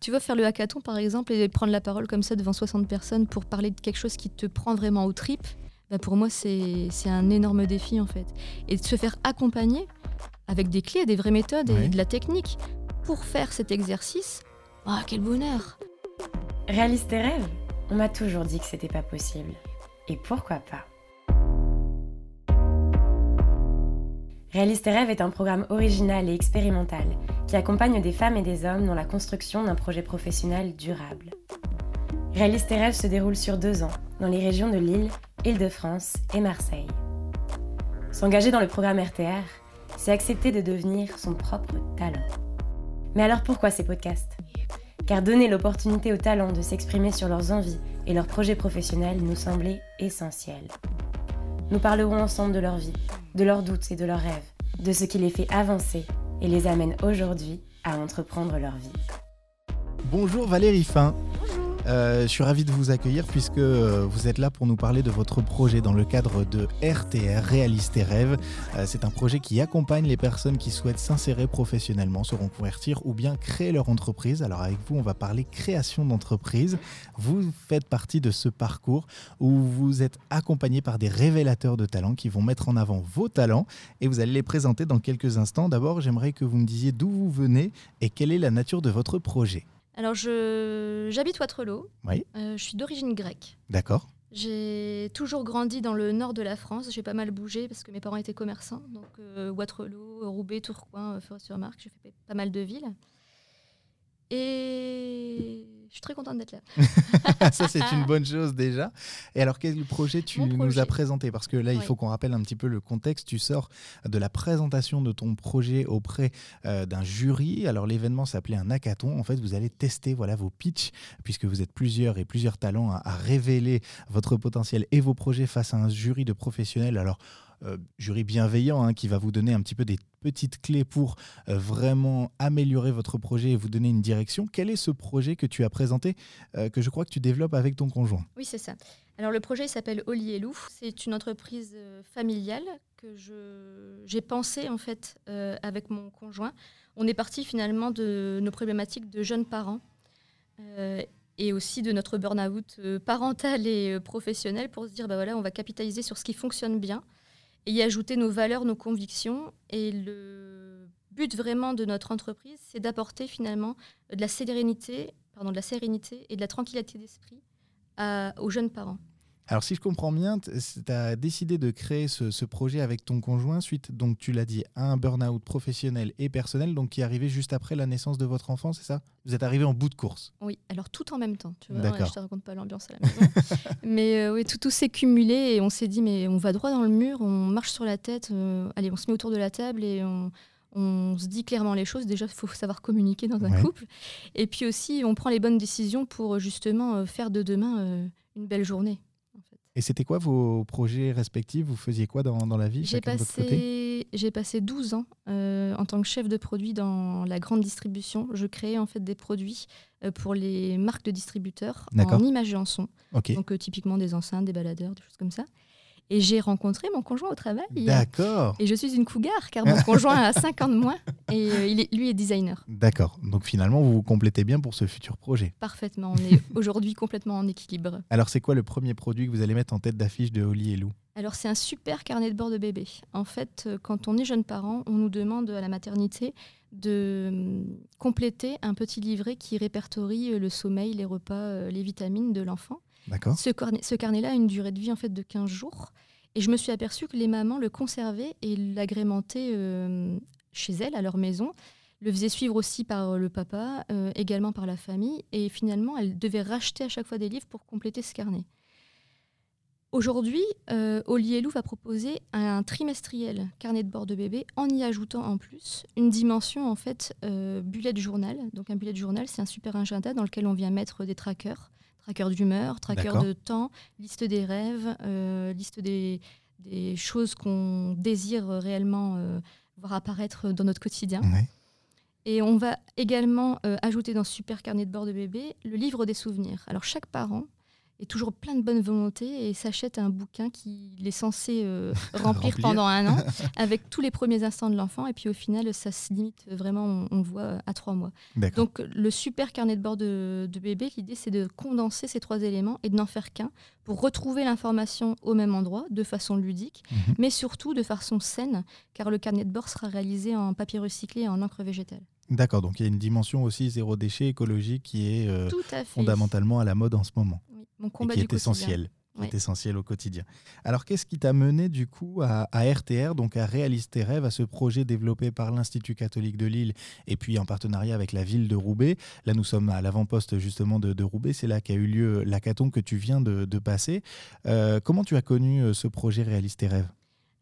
Tu vas faire le hackathon par exemple et prendre la parole comme ça devant 60 personnes pour parler de quelque chose qui te prend vraiment aux tripes, bah pour moi c'est un énorme défi en fait. Et de se faire accompagner avec des clés, des vraies méthodes et de la technique pour faire cet exercice, ah quel bonheur Réalise tes rêves On m'a toujours dit que c'était pas possible. Et pourquoi pas? Réalise tes rêves est un programme original et expérimental qui accompagne des femmes et des hommes dans la construction d'un projet professionnel durable. Réalise tes rêves se déroule sur deux ans dans les régions de Lille, Île-de-France et Marseille. S'engager dans le programme RTR, c'est accepter de devenir son propre talent. Mais alors pourquoi ces podcasts? Car donner l'opportunité aux talents de s'exprimer sur leurs envies et leurs projets professionnels nous semblait essentiel. Nous parlerons ensemble de leur vie, de leurs doutes et de leurs rêves, de ce qui les fait avancer et les amène aujourd'hui à entreprendre leur vie. Bonjour Valérie Fin. Euh, je suis ravi de vous accueillir puisque euh, vous êtes là pour nous parler de votre projet dans le cadre de RTR, Réalise tes rêves. Euh, c'est un projet qui accompagne les personnes qui souhaitent s'insérer professionnellement, se reconvertir ou bien créer leur entreprise. Alors avec vous, on va parler création d'entreprise. Vous faites partie de ce parcours où vous êtes accompagné par des révélateurs de talents qui vont mettre en avant vos talents et vous allez les présenter dans quelques instants. D'abord, j'aimerais que vous me disiez d'où vous venez et quelle est la nature de votre projet. Alors, j'habite Waterloo. Oui. Euh, je suis d'origine grecque. D'accord. J'ai toujours grandi dans le nord de la France. J'ai pas mal bougé parce que mes parents étaient commerçants. Donc, euh, Waterloo, Roubaix, Tourcoing, euh, Forêt-sur-Marque. J'ai fait pas mal de villes. Et je suis très contente d'être là. ça, c'est une bonne chose déjà. Et alors, quel projet tu nous as présenté? Parce que là, il faut qu'on rappelle un petit peu le contexte. Tu sors de la présentation de ton projet auprès euh, d'un jury. Alors, l'événement s'appelait un hackathon. En fait, vous allez tester voilà, vos pitchs, puisque vous êtes plusieurs et plusieurs talents à, à révéler votre potentiel et vos projets face à un jury de professionnels. Alors, jury bienveillant hein, qui va vous donner un petit peu des petites clés pour euh, vraiment améliorer votre projet et vous donner une direction. Quel est ce projet que tu as présenté, euh, que je crois que tu développes avec ton conjoint? Oui, c'est ça. Alors le projet s'appelle Oli et Lou. C'est une entreprise familiale que j'ai pensé en fait avec mon conjoint. On est parti finalement de nos problématiques de jeunes parents et aussi de notre burn-out parental et professionnel pour se dire bah voilà, on va capitaliser sur ce qui fonctionne bien et y ajouter nos valeurs, nos convictions. Et le but vraiment de notre entreprise, c'est d'apporter finalement de la sérénité, pardon, de la sérénité et de la tranquillité d'esprit aux jeunes parents. Alors si je comprends bien, tu as décidé de créer ce, projet avec ton conjoint suite, donc tu l'as dit, à un burn-out professionnel et personnel, donc qui est arrivé juste après la naissance de votre enfant, c'est ça? Vous êtes arrivé en bout de course Oui, alors tout en même temps. Tu vois, je te raconte pas l'ambiance à la maison. mais euh, oui, tout, tout s'est cumulé et on s'est dit, mais on va droit dans le mur, on marche sur la tête, euh, allez, on se met autour de la table et on, se dit clairement les choses. Déjà, il faut savoir communiquer dans un couple. Et puis aussi, on prend les bonnes décisions pour justement euh, faire de demain une belle journée. Et c'était quoi vos projets respectifs? Vous faisiez quoi dans, dans la vie J'ai passé, j'ai passé 12 ans euh, en tant que chef de produit dans la grande distribution. Je créais en fait des produits euh, pour les marques de distributeurs en image et en son. Donc euh, typiquement des enceintes, des baladeurs, des choses comme ça. Et j'ai rencontré mon conjoint au travail. D'accord. Et je suis une cougar, car mon conjoint a 5 ans de moins et euh, il est, lui est designer. D'accord. Donc finalement, vous vous complétez bien pour ce futur projet. Parfaitement. On est aujourd'hui complètement en équilibre. Alors, c'est quoi le premier produit que vous allez mettre en tête d'affiche de Holly et Lou? Alors c'est un super carnet de bord de bébé. En fait, euh, quand on est jeune parent, on nous demande à la maternité de hum, compléter un petit livret qui répertorie euh, le sommeil, les repas, les vitamines de l'enfant. Ce, carnet, ce carnet-là a une durée de vie en fait de 15 jours. Et je me suis aperçue que les mamans le conservaient et l'agrémentaient euh, chez elles, à leur maison. Le faisaient suivre aussi par le papa, euh, également par la famille. Et finalement, elles devaient racheter à chaque fois des livres pour compléter ce carnet. Aujourd'hui, euh, Olielou va proposer un trimestriel carnet de bord de bébé en y ajoutant en plus une dimension en fait euh, bullet journal. Donc un bullet journal, c'est un super agenda dans lequel on vient mettre des trackers tracker d'humeur, tracker de temps, liste des rêves, euh, liste des, choses qu'on désire réellement euh, voir apparaître dans notre quotidien. Et on va également euh, ajouter dans ce super carnet de bord de bébé le livre des souvenirs. Alors chaque parent est toujours plein de bonne volonté et s'achète un bouquin qu'il est censé euh, remplir, pendant un an avec tous les premiers instants de l'enfant. Et puis au final, ça se limite vraiment, on, voit, à trois mois. Donc le super carnet de bord de, bébé, l'idée c'est de condenser ces trois éléments et de n'en faire qu'un pour retrouver l'information au même endroit de façon ludique, mhm. mais surtout de façon saine, car le carnet de bord sera réalisé en papier recyclé et en encre végétale. D'accord, donc il y a une dimension aussi zéro déchet écologique qui est euh, fondamentalement à la mode en ce moment. Mon combat qui est essentiel. est essentiel au quotidien. Alors, qu'est-ce qui t'a mené du coup à, RTR, donc à réaliser tes rêves, à ce projet développé par l'Institut catholique de Lille et puis en partenariat avec la ville de Roubaix? Là, nous sommes à l'avant-poste justement de, Roubaix, c'est là qu'a eu lieu l'hackathon que tu viens de, passer. Euh, comment tu as connu euh, ce projet Réalise tes rêves?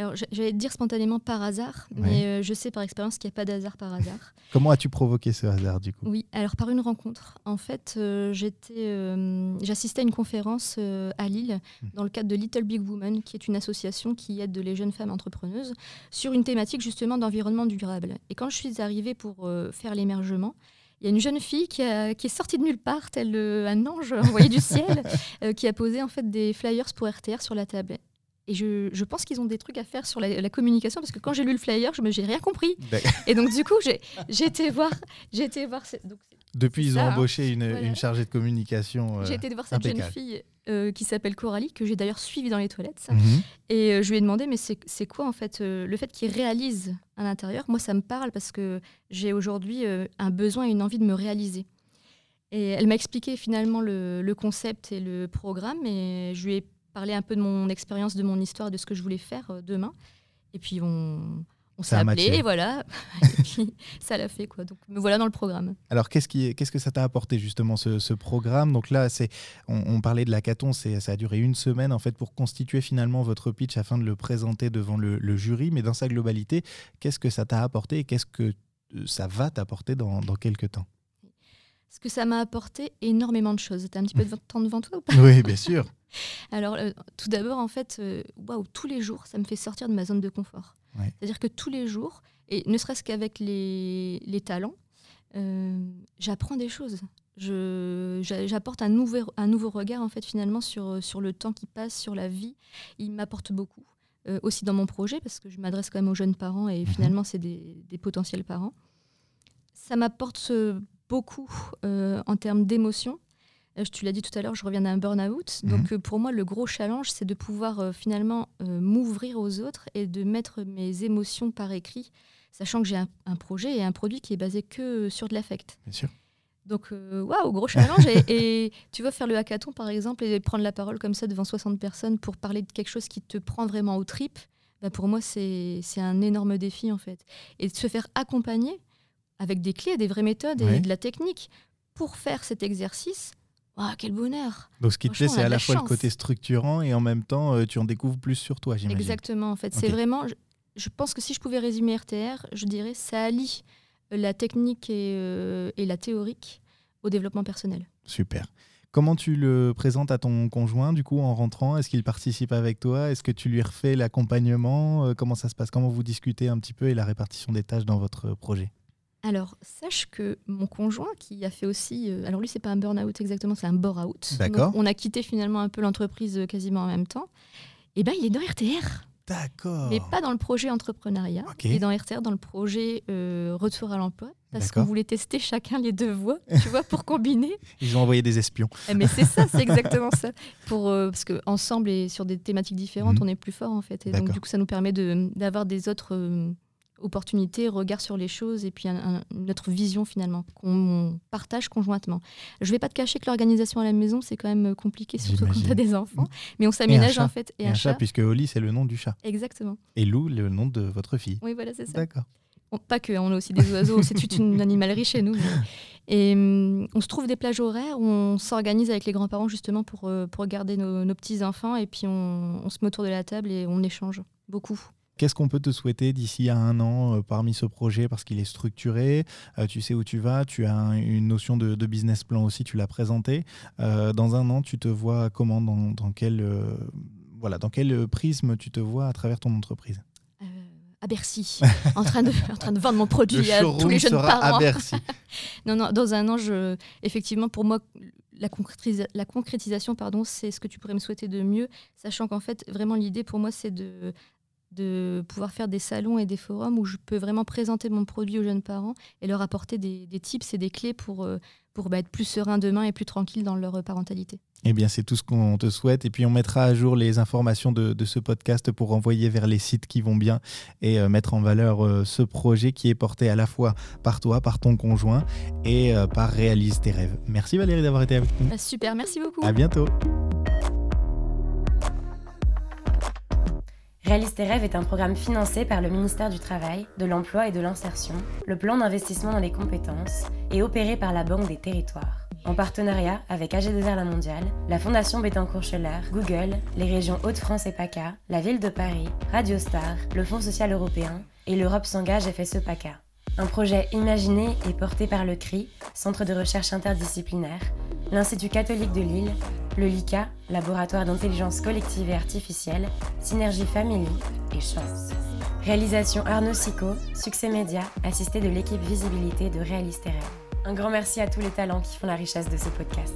Alors, j'allais te dire spontanément par hasard, mais euh, je sais par expérience qu'il n'y a pas d'hasard par hasard. Comment as-tu provoqué ce hasard du coup? Oui, alors par une rencontre. En fait, euh, euh, j'assistais à une conférence à Lille hmm. dans le cadre de Little Big Woman, qui est une association qui aide les jeunes femmes entrepreneuses sur une thématique justement d'environnement durable. Et quand je suis arrivée pour faire l'émergement, il y a une jeune fille qui, est sortie de nulle part, tel un ange envoyé du ciel, qui a posé en fait des flyers pour RTR sur la table. Et je, pense qu'ils ont des trucs à faire sur la, communication parce que quand j'ai lu le flyer, je n'ai rien compris. Et donc, du coup, j'ai été voir. Été voir Depuis, ils ont hein. embauché une, chargée de communication. Euh, j'ai été voir cette jeune fille euh, qui s'appelle Coralie, que j'ai d'ailleurs suivie dans les toilettes. Mhm. Et euh, je lui ai demandé, mais c'est quoi en fait le fait qu'il réalise à l'intérieur? Moi, ça me parle parce que j'ai aujourd'hui un besoin et une envie de me réaliser. Et elle m'a expliqué finalement le, le, concept et le programme, et je lui ai parler un peu de mon expérience, de mon histoire, de ce que je voulais faire euh, demain. Et puis on, on s'est appelé, et voilà. et puis ça l'a fait quoi. Donc me voilà dans le programme. Alors qu'est-ce qui, qu'est-ce que ça t'a apporté justement ce, programme? Donc là, c'est, on, parlait de l'hackathon, c'est, ça a duré une semaine en fait pour constituer finalement votre pitch afin de le présenter devant le, jury. Mais dans sa globalité, qu'est-ce que ça t'a apporté et qu'est-ce que euh, ça va t'apporter dans, dans quelques temps? Ce que ça m'a apporté énormément de choses. Tu as un petit peu de temps devant toi ou pas? Oui, bien sûr. Alors, euh, tout d'abord, en fait, euh, waouh, tous les jours, ça me fait sortir de ma zone de confort. C'est-à-dire que tous les jours, et ne serait-ce qu'avec les, les, talents, euh, j'apprends des choses. J'apporte un nouveau, un nouveau regard, en fait, finalement, sur, sur le temps qui passe, sur la vie. Il m'apporte beaucoup. aussi dans mon projet, parce que je m'adresse quand même aux jeunes parents et mhm. finalement, c'est des, des, potentiels parents. Ça m'apporte beaucoup en termes d'émotion tu l'as dit tout à l'heure, je reviens d'un burn-out. Mhm. Donc euh, pour moi, le gros challenge, c'est de pouvoir euh, finalement m'ouvrir aux autres et de mettre mes émotions par écrit, sachant que j'ai un, projet et un produit qui est basé que sur de l'affect. Bien sûr. Donc, waouh, gros challenge. et, tu vas faire le hackathon, par exemple, et prendre la parole comme ça devant 60 personnes pour parler de quelque chose qui te prend vraiment au tripes, bah pour moi, c'est un énorme défi, en fait. Et de se faire accompagner avec des clés, des vraies méthodes et de la technique pour faire cet exercice ah, quel bonheur Donc ce qui te plaît, c'est à la, fois le côté structurant et en même temps, euh, tu en découvres plus sur toi, j'imagine. Exactement, en fait. C'est vraiment... Je, pense que si je pouvais résumer RTR, je dirais ça allie euh, la technique et, euh, et la théorique au développement personnel. Super. Comment tu le présentes à ton conjoint, du coup, en rentrant? Est-ce qu'il participe avec toi? Est-ce que tu lui refais l'accompagnement? Comment ça se passe? Comment vous discutez un petit peu et la répartition des tâches dans votre projet? Alors, sache que mon conjoint, qui a fait aussi. Euh, alors, lui, c'est pas un burn-out exactement, c'est un bore-out. D'accord. On a quitté finalement un peu l'entreprise euh, quasiment en même temps. Et eh ben, il est dans RTR. D'accord. Mais pas dans le projet entrepreneuriat. Il est dans RTR, dans le projet euh, retour à l'emploi. Parce qu'on voulait tester chacun les deux voies, tu vois, pour combiner. Ils ont envoyé des espions. Eh, mais c'est ça, c'est exactement ça. Pour, parce qu'ensemble et sur des thématiques différentes, mhm. on est plus fort en fait. Et donc, du coup, ça nous permet d'avoir des autres opportunité, regard sur les choses et puis notre vision finalement qu'on partage conjointement. Je ne vais pas te cacher que l'organisation à la maison, c'est quand même compliqué, surtout quand tu as des enfants, mais on s'aménage en fait. Et, un, chat, puisque Oli, c'est le nom du chat. Exactement. Et Lou, le nom de votre fille. Oui, voilà, c'est ça. D'accord. pas que, on a aussi des oiseaux, c'est toute une animalerie chez nous. Et hum, on se trouve des plages horaires où on s'organise avec les grands-parents justement pour, euh, pour garder nos, petits-enfants et puis on, on se met autour de la table et on échange beaucoup. Qu'est-ce qu'on peut te souhaiter d'ici à un an euh, parmi ce projet parce qu'il est structuré euh, Tu sais où tu vas, tu as une notion de, business plan aussi, tu l'as présenté. Euh, dans un an, tu te vois comment dans, quel, voilà, dans quel prisme tu te vois à travers ton entreprise? À Bercy, en train, de, en train de vendre mon produit à tous les jeunes parents. À Bercy. non, non, dans un an, je, effectivement, pour moi, la, la concrétisation, pardon, c'est ce que tu pourrais me souhaiter de mieux, sachant qu'en fait, vraiment, l'idée pour moi, c'est de, de pouvoir faire des salons et des forums où je peux vraiment présenter mon produit aux jeunes parents et leur apporter des, tips et des clés pour, euh, pour bah, être plus serein demain et plus tranquille dans leur parentalité. Eh bien, c'est tout ce qu'on te souhaite. Et puis, on mettra à jour les informations de, ce podcast pour envoyer vers les sites qui vont bien et euh, mettre en valeur euh, ce projet qui est porté à la fois par toi, par ton conjoint et par Réalise tes rêves. Merci Valérie d'avoir été avec nous. Bah, super, merci beaucoup. À bientôt. Réalise tes rêves est un programme financé par le ministère du Travail, de l'Emploi et de l'Insertion, le plan d'investissement dans les compétences et opéré par la Banque des Territoires. En partenariat avec AG2R La Mondiale, la Fondation Bettencourt-Scheller, Google, les régions Hauts-de-France et PACA, la Ville de Paris, Radio Star, le Fonds social européen et l'Europe s'engage FSE PACA. Un projet imaginé et porté par le CRI, Centre de recherche interdisciplinaire, l'Institut catholique de Lille, le LICA, Laboratoire d'intelligence collective et artificielle, Synergie Family et Chance. Réalisation Arnaud Sico, Succès Média, assisté de l'équipe Visibilité de Réaliste Un grand merci à tous les talents qui font la richesse de ce podcast.